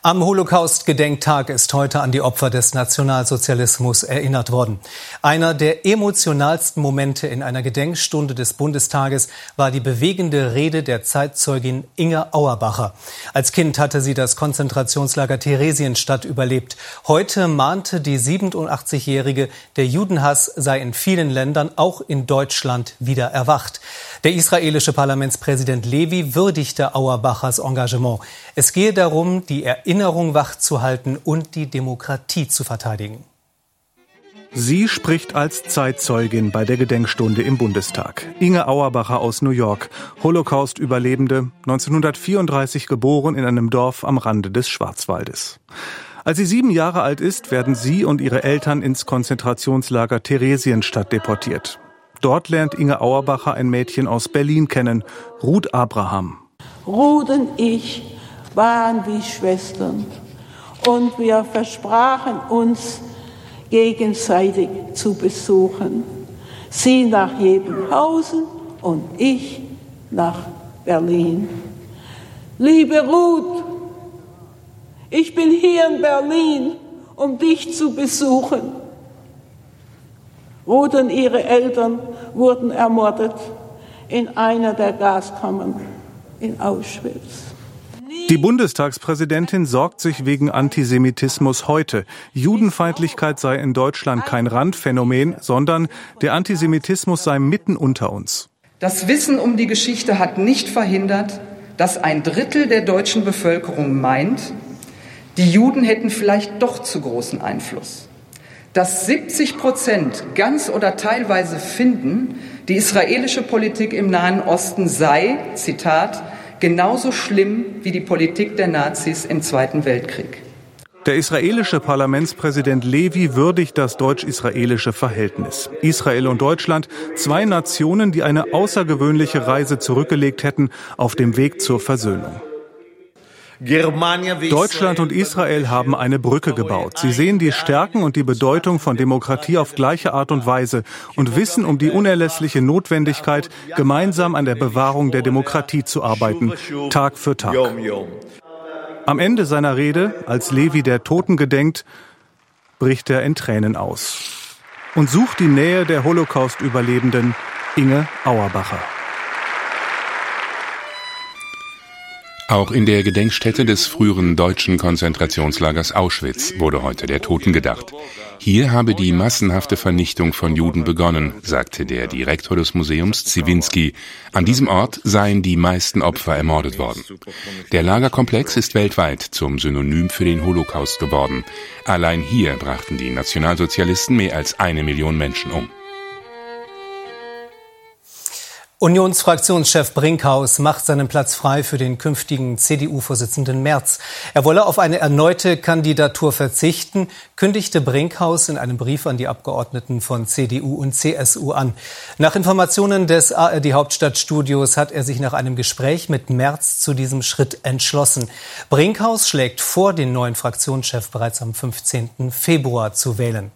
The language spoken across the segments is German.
Am Holocaust-Gedenktag ist heute an die Opfer des Nationalsozialismus erinnert worden. Einer der emotionalsten Momente in einer Gedenkstunde des Bundestages war die bewegende Rede der Zeitzeugin Inge Auerbacher. Als Kind hatte sie das Konzentrationslager Theresienstadt überlebt. Heute mahnte die 87-Jährige, der Judenhass sei in vielen Ländern, auch in Deutschland, wieder erwacht. Der israelische Parlamentspräsident Levi würdigte Auerbachers Engagement. Es gehe darum, die Erinnerung wachzuhalten und die Demokratie zu verteidigen. Sie spricht als Zeitzeugin bei der Gedenkstunde im Bundestag. Inge Auerbacher aus New York, Holocaust-Überlebende, 1934 geboren in einem Dorf am Rande des Schwarzwaldes. Als sie sieben Jahre alt ist, werden sie und ihre Eltern ins Konzentrationslager Theresienstadt deportiert. Dort lernt Inge Auerbacher ein Mädchen aus Berlin kennen, Ruth Abraham. Ruth und ich waren wie Schwestern und wir versprachen uns gegenseitig zu besuchen. Sie nach Jebenhausen und ich nach Berlin. Liebe Ruth, ich bin hier in Berlin, um dich zu besuchen. Ruth und ihre Eltern wurden ermordet in einer der Gaskammern in Auschwitz. Die Bundestagspräsidentin sorgt sich wegen Antisemitismus heute. Judenfeindlichkeit sei in Deutschland kein Randphänomen, sondern der Antisemitismus sei mitten unter uns. Das Wissen um die Geschichte hat nicht verhindert, dass ein Drittel der deutschen Bevölkerung meint, die Juden hätten vielleicht doch zu großen Einfluss dass 70 Prozent ganz oder teilweise finden, die israelische Politik im Nahen Osten sei, Zitat, genauso schlimm wie die Politik der Nazis im Zweiten Weltkrieg. Der israelische Parlamentspräsident Levi würdigt das deutsch-israelische Verhältnis. Israel und Deutschland, zwei Nationen, die eine außergewöhnliche Reise zurückgelegt hätten auf dem Weg zur Versöhnung. Deutschland und Israel haben eine Brücke gebaut. Sie sehen die Stärken und die Bedeutung von Demokratie auf gleiche Art und Weise und wissen um die unerlässliche Notwendigkeit, gemeinsam an der Bewahrung der Demokratie zu arbeiten, Tag für Tag. Am Ende seiner Rede, als Levi der Toten gedenkt, bricht er in Tränen aus und sucht die Nähe der Holocaust-Überlebenden Inge Auerbacher. Auch in der Gedenkstätte des früheren deutschen Konzentrationslagers Auschwitz wurde heute der Toten gedacht. Hier habe die massenhafte Vernichtung von Juden begonnen, sagte der Direktor des Museums Ziwinski. An diesem Ort seien die meisten Opfer ermordet worden. Der Lagerkomplex ist weltweit zum Synonym für den Holocaust geworden. Allein hier brachten die Nationalsozialisten mehr als eine Million Menschen um. Unionsfraktionschef Brinkhaus macht seinen Platz frei für den künftigen CDU-Vorsitzenden Merz. Er wolle auf eine erneute Kandidatur verzichten, kündigte Brinkhaus in einem Brief an die Abgeordneten von CDU und CSU an. Nach Informationen des ARD Hauptstadtstudios hat er sich nach einem Gespräch mit Merz zu diesem Schritt entschlossen. Brinkhaus schlägt vor, den neuen Fraktionschef bereits am 15. Februar zu wählen.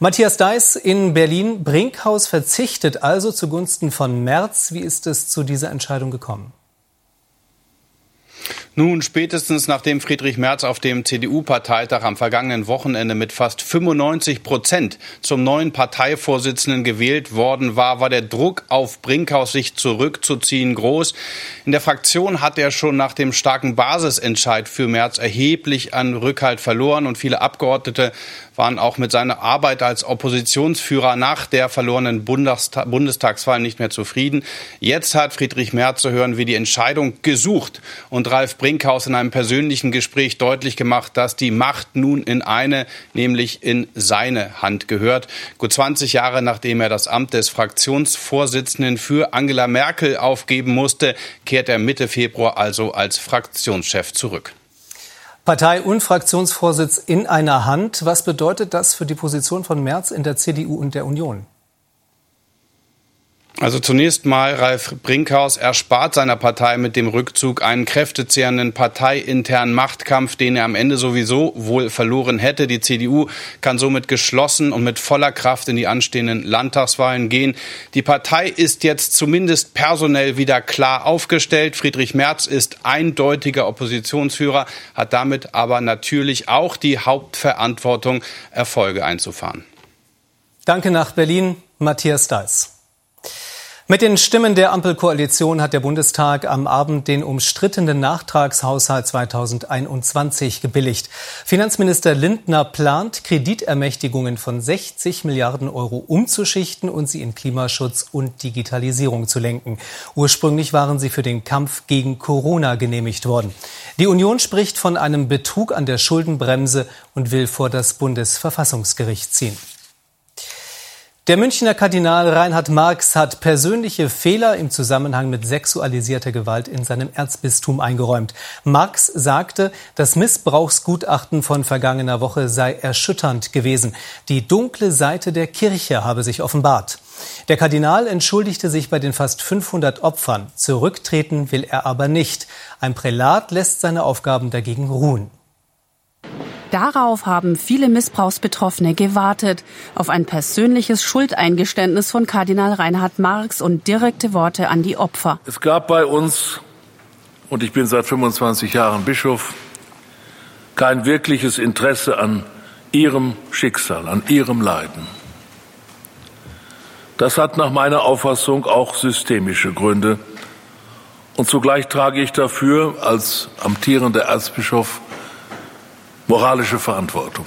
Matthias Deiß in Berlin. Brinkhaus verzichtet also zugunsten von Merz. Wie ist es zu dieser Entscheidung gekommen? Nun, spätestens nachdem Friedrich Merz auf dem CDU-Parteitag am vergangenen Wochenende mit fast 95 Prozent zum neuen Parteivorsitzenden gewählt worden war, war der Druck auf Brinkhaus, sich zurückzuziehen, groß. In der Fraktion hat er schon nach dem starken Basisentscheid für Merz erheblich an Rückhalt verloren und viele Abgeordnete waren auch mit seiner Arbeit als Oppositionsführer nach der verlorenen Bundestagswahl nicht mehr zufrieden. Jetzt hat Friedrich Merz zu hören, wie die Entscheidung gesucht und Ralf Brinkhaus in einem persönlichen Gespräch deutlich gemacht, dass die Macht nun in eine, nämlich in seine Hand gehört. Gut 20 Jahre nachdem er das Amt des Fraktionsvorsitzenden für Angela Merkel aufgeben musste, kehrt er Mitte Februar also als Fraktionschef zurück. Partei- und Fraktionsvorsitz in einer Hand. Was bedeutet das für die Position von Merz in der CDU und der Union? Also zunächst mal, Ralf Brinkhaus erspart seiner Partei mit dem Rückzug einen kräftezehrenden parteiinternen Machtkampf, den er am Ende sowieso wohl verloren hätte. Die CDU kann somit geschlossen und mit voller Kraft in die anstehenden Landtagswahlen gehen. Die Partei ist jetzt zumindest personell wieder klar aufgestellt. Friedrich Merz ist eindeutiger Oppositionsführer, hat damit aber natürlich auch die Hauptverantwortung, Erfolge einzufahren. Danke nach Berlin, Matthias Deiß. Mit den Stimmen der Ampelkoalition hat der Bundestag am Abend den umstrittenen Nachtragshaushalt 2021 gebilligt. Finanzminister Lindner plant, Kreditermächtigungen von 60 Milliarden Euro umzuschichten und sie in Klimaschutz und Digitalisierung zu lenken. Ursprünglich waren sie für den Kampf gegen Corona genehmigt worden. Die Union spricht von einem Betrug an der Schuldenbremse und will vor das Bundesverfassungsgericht ziehen. Der Münchner Kardinal Reinhard Marx hat persönliche Fehler im Zusammenhang mit sexualisierter Gewalt in seinem Erzbistum eingeräumt. Marx sagte, das Missbrauchsgutachten von vergangener Woche sei erschütternd gewesen. Die dunkle Seite der Kirche habe sich offenbart. Der Kardinal entschuldigte sich bei den fast 500 Opfern. Zurücktreten will er aber nicht. Ein Prälat lässt seine Aufgaben dagegen ruhen. Darauf haben viele Missbrauchsbetroffene gewartet, auf ein persönliches Schuldeingeständnis von Kardinal Reinhard Marx und direkte Worte an die Opfer. Es gab bei uns, und ich bin seit 25 Jahren Bischof, kein wirkliches Interesse an ihrem Schicksal, an ihrem Leiden. Das hat nach meiner Auffassung auch systemische Gründe. Und zugleich trage ich dafür als amtierender Erzbischof moralische Verantwortung.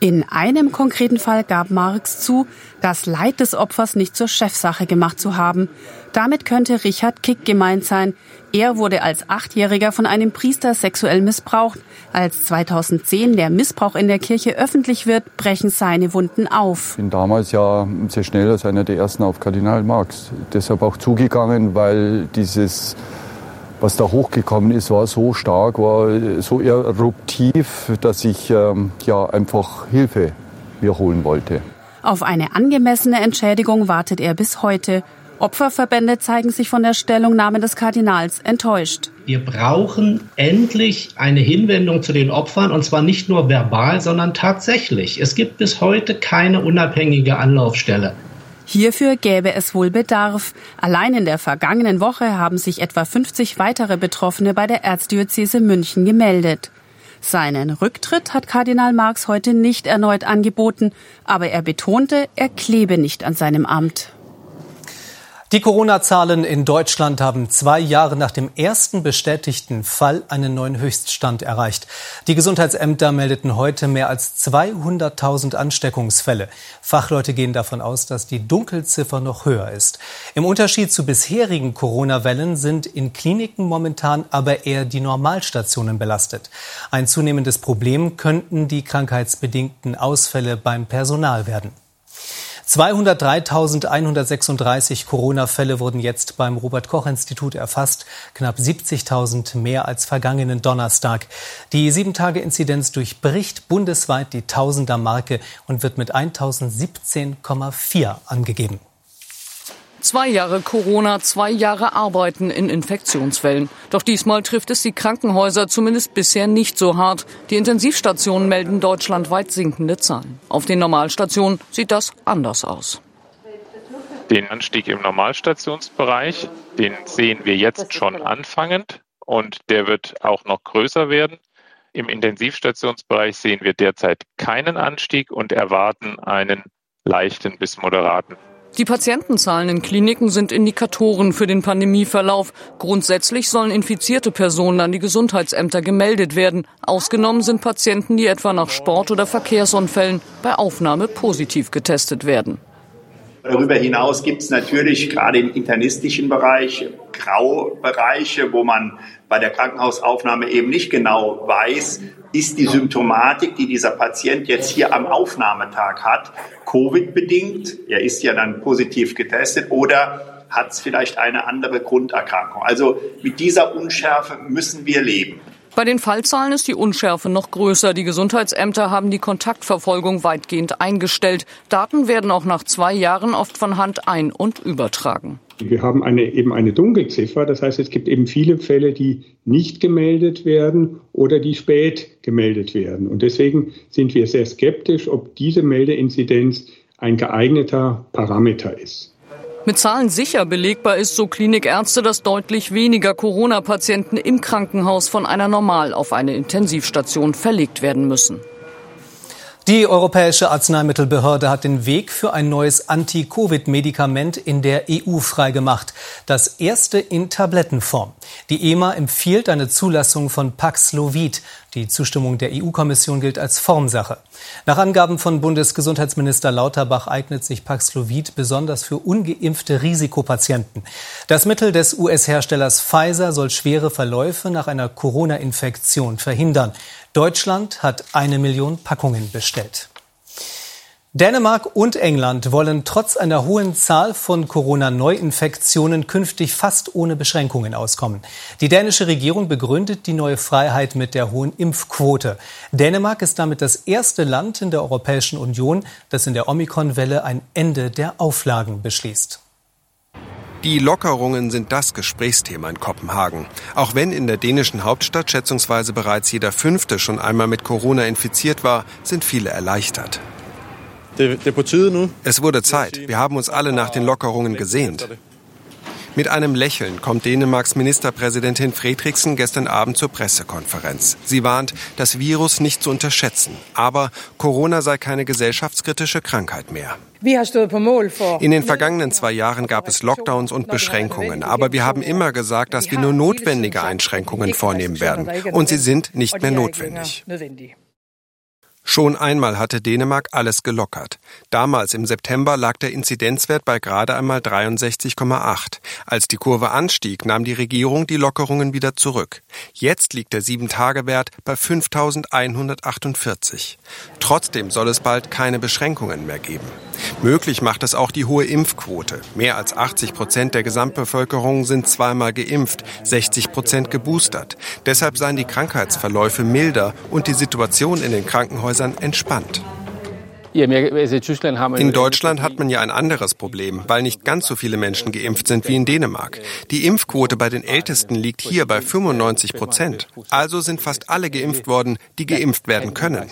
In einem konkreten Fall gab Marx zu, das Leid des Opfers nicht zur Chefsache gemacht zu haben. Damit könnte Richard Kick gemeint sein. Er wurde als Achtjähriger von einem Priester sexuell missbraucht. Als 2010 der Missbrauch in der Kirche öffentlich wird, brechen seine Wunden auf. Ich bin damals ja sehr schnell als einer der ersten auf Kardinal Marx. Deshalb auch zugegangen, weil dieses was da hochgekommen ist, war so stark, war so eruptiv, dass ich ähm, ja einfach Hilfe mir holen wollte. Auf eine angemessene Entschädigung wartet er bis heute. Opferverbände zeigen sich von der Stellungnahme des Kardinals enttäuscht. Wir brauchen endlich eine Hinwendung zu den Opfern und zwar nicht nur verbal, sondern tatsächlich. Es gibt bis heute keine unabhängige Anlaufstelle. Hierfür gäbe es wohl Bedarf. Allein in der vergangenen Woche haben sich etwa 50 weitere Betroffene bei der Erzdiözese München gemeldet. Seinen Rücktritt hat Kardinal Marx heute nicht erneut angeboten, aber er betonte, er klebe nicht an seinem Amt. Die Corona-Zahlen in Deutschland haben zwei Jahre nach dem ersten bestätigten Fall einen neuen Höchststand erreicht. Die Gesundheitsämter meldeten heute mehr als 200.000 Ansteckungsfälle. Fachleute gehen davon aus, dass die Dunkelziffer noch höher ist. Im Unterschied zu bisherigen Corona-Wellen sind in Kliniken momentan aber eher die Normalstationen belastet. Ein zunehmendes Problem könnten die krankheitsbedingten Ausfälle beim Personal werden. 203.136 Corona-Fälle wurden jetzt beim Robert-Koch-Institut erfasst, knapp 70.000 mehr als vergangenen Donnerstag. Die Sieben-Tage-Inzidenz durchbricht bundesweit die Tausender-Marke und wird mit 1.017,4 angegeben. Zwei Jahre Corona, zwei Jahre Arbeiten in Infektionswellen. Doch diesmal trifft es die Krankenhäuser zumindest bisher nicht so hart. Die Intensivstationen melden deutschlandweit sinkende Zahlen. Auf den Normalstationen sieht das anders aus. Den Anstieg im Normalstationsbereich, den sehen wir jetzt schon anfangend und der wird auch noch größer werden. Im Intensivstationsbereich sehen wir derzeit keinen Anstieg und erwarten einen leichten bis moderaten die Patientenzahlen in Kliniken sind Indikatoren für den Pandemieverlauf. Grundsätzlich sollen infizierte Personen an die Gesundheitsämter gemeldet werden. Ausgenommen sind Patienten, die etwa nach Sport- oder Verkehrsunfällen bei Aufnahme positiv getestet werden. Darüber hinaus gibt es natürlich gerade im internistischen Bereich Graubereiche, wo man bei der Krankenhausaufnahme eben nicht genau weiß, ist die Symptomatik, die dieser Patient jetzt hier am Aufnahmetag hat, Covid-bedingt, er ist ja dann positiv getestet, oder hat es vielleicht eine andere Grunderkrankung. Also mit dieser Unschärfe müssen wir leben. Bei den Fallzahlen ist die Unschärfe noch größer. Die Gesundheitsämter haben die Kontaktverfolgung weitgehend eingestellt. Daten werden auch nach zwei Jahren oft von Hand ein- und übertragen. Wir haben eine, eben eine Dunkelziffer. Das heißt, es gibt eben viele Fälle, die nicht gemeldet werden oder die spät gemeldet werden. Und deswegen sind wir sehr skeptisch, ob diese Meldeinzidenz ein geeigneter Parameter ist. Mit Zahlen sicher belegbar ist, so Klinikärzte, dass deutlich weniger Corona-Patienten im Krankenhaus von einer Normal auf eine Intensivstation verlegt werden müssen. Die Europäische Arzneimittelbehörde hat den Weg für ein neues Anti-Covid-Medikament in der EU freigemacht. Das erste in Tablettenform. Die EMA empfiehlt eine Zulassung von Paxlovid. Die Zustimmung der EU-Kommission gilt als Formsache. Nach Angaben von Bundesgesundheitsminister Lauterbach eignet sich Paxlovid besonders für ungeimpfte Risikopatienten. Das Mittel des US-Herstellers Pfizer soll schwere Verläufe nach einer Corona-Infektion verhindern. Deutschland hat eine Million Packungen bestellt. Dänemark und England wollen trotz einer hohen Zahl von Corona-Neuinfektionen künftig fast ohne Beschränkungen auskommen. Die dänische Regierung begründet die neue Freiheit mit der hohen Impfquote. Dänemark ist damit das erste Land in der Europäischen Union, das in der Omikron-Welle ein Ende der Auflagen beschließt. Die Lockerungen sind das Gesprächsthema in Kopenhagen. Auch wenn in der dänischen Hauptstadt schätzungsweise bereits jeder Fünfte schon einmal mit Corona infiziert war, sind viele erleichtert. Es wurde Zeit. Wir haben uns alle nach den Lockerungen gesehnt. Mit einem Lächeln kommt Dänemarks Ministerpräsidentin Fredriksen gestern Abend zur Pressekonferenz. Sie warnt, das Virus nicht zu unterschätzen. Aber Corona sei keine gesellschaftskritische Krankheit mehr. In den vergangenen zwei Jahren gab es Lockdowns und Beschränkungen, aber wir haben immer gesagt, dass wir nur notwendige Einschränkungen vornehmen werden. Und sie sind nicht mehr notwendig. Schon einmal hatte Dänemark alles gelockert. Damals im September lag der Inzidenzwert bei gerade einmal 63,8. Als die Kurve anstieg, nahm die Regierung die Lockerungen wieder zurück. Jetzt liegt der 7-Tage-Wert bei 5148. Trotzdem soll es bald keine Beschränkungen mehr geben. Möglich macht es auch die hohe Impfquote. Mehr als 80 Prozent der Gesamtbevölkerung sind zweimal geimpft, 60 Prozent geboostert. Deshalb seien die Krankheitsverläufe milder und die Situation in den Krankenhäusern Krankenhäusern entspannt. In Deutschland hat man ja ein anderes Problem, weil nicht ganz so viele Menschen geimpft sind wie in Dänemark. Die Impfquote bei den Ältesten liegt hier bei 95 Prozent. Also sind fast alle geimpft worden, die geimpft werden können.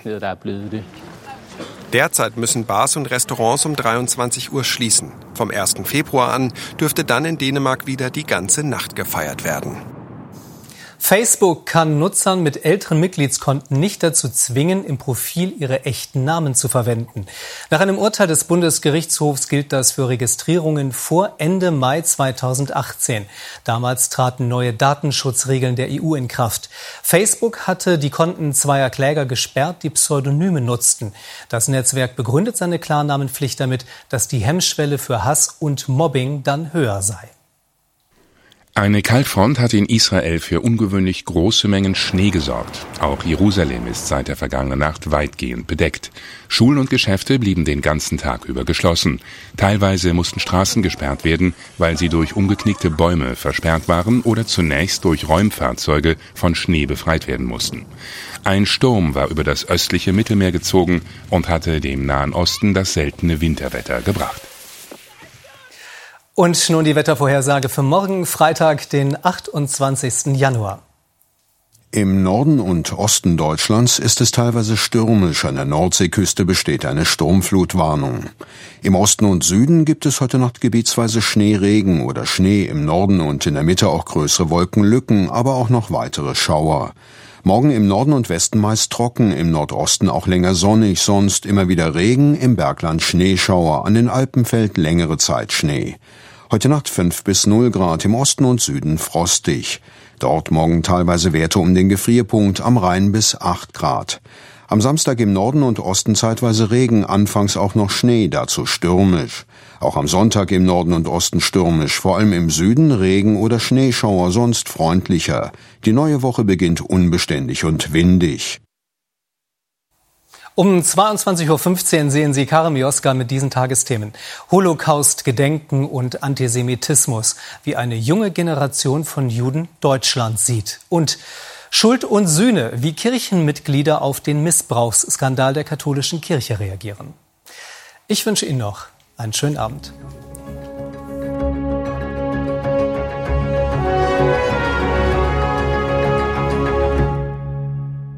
Derzeit müssen Bars und Restaurants um 23 Uhr schließen. Vom 1. Februar an dürfte dann in Dänemark wieder die ganze Nacht gefeiert werden. Facebook kann Nutzern mit älteren Mitgliedskonten nicht dazu zwingen, im Profil ihre echten Namen zu verwenden. Nach einem Urteil des Bundesgerichtshofs gilt das für Registrierungen vor Ende Mai 2018. Damals traten neue Datenschutzregeln der EU in Kraft. Facebook hatte die Konten zweier Kläger gesperrt, die Pseudonyme nutzten. Das Netzwerk begründet seine Klarnamenpflicht damit, dass die Hemmschwelle für Hass und Mobbing dann höher sei. Eine Kaltfront hat in Israel für ungewöhnlich große Mengen Schnee gesorgt. Auch Jerusalem ist seit der vergangenen Nacht weitgehend bedeckt. Schulen und Geschäfte blieben den ganzen Tag über geschlossen. Teilweise mussten Straßen gesperrt werden, weil sie durch umgeknickte Bäume versperrt waren oder zunächst durch Räumfahrzeuge von Schnee befreit werden mussten. Ein Sturm war über das östliche Mittelmeer gezogen und hatte dem Nahen Osten das seltene Winterwetter gebracht. Und nun die Wettervorhersage für morgen, Freitag, den 28. Januar. Im Norden und Osten Deutschlands ist es teilweise stürmisch. An der Nordseeküste besteht eine Sturmflutwarnung. Im Osten und Süden gibt es heute Nacht gebietsweise Schneeregen oder Schnee im Norden und in der Mitte auch größere Wolkenlücken, aber auch noch weitere Schauer. Morgen im Norden und Westen meist trocken, im Nordosten auch länger sonnig, sonst immer wieder Regen, im Bergland Schneeschauer, an den Alpen fällt längere Zeit Schnee. Heute Nacht 5 bis 0 Grad, im Osten und Süden frostig. Dort morgen teilweise Werte um den Gefrierpunkt, am Rhein bis 8 Grad. Am Samstag im Norden und Osten zeitweise Regen, anfangs auch noch Schnee, dazu stürmisch. Auch am Sonntag im Norden und Osten stürmisch, vor allem im Süden Regen oder Schneeschauer, sonst freundlicher. Die neue Woche beginnt unbeständig und windig. Um 22.15 Uhr sehen Sie Karim Joska mit diesen Tagesthemen. Holocaust, Gedenken und Antisemitismus, wie eine junge Generation von Juden Deutschland sieht. Und Schuld und Sühne, wie Kirchenmitglieder auf den Missbrauchsskandal der katholischen Kirche reagieren. Ich wünsche Ihnen noch einen schönen Abend.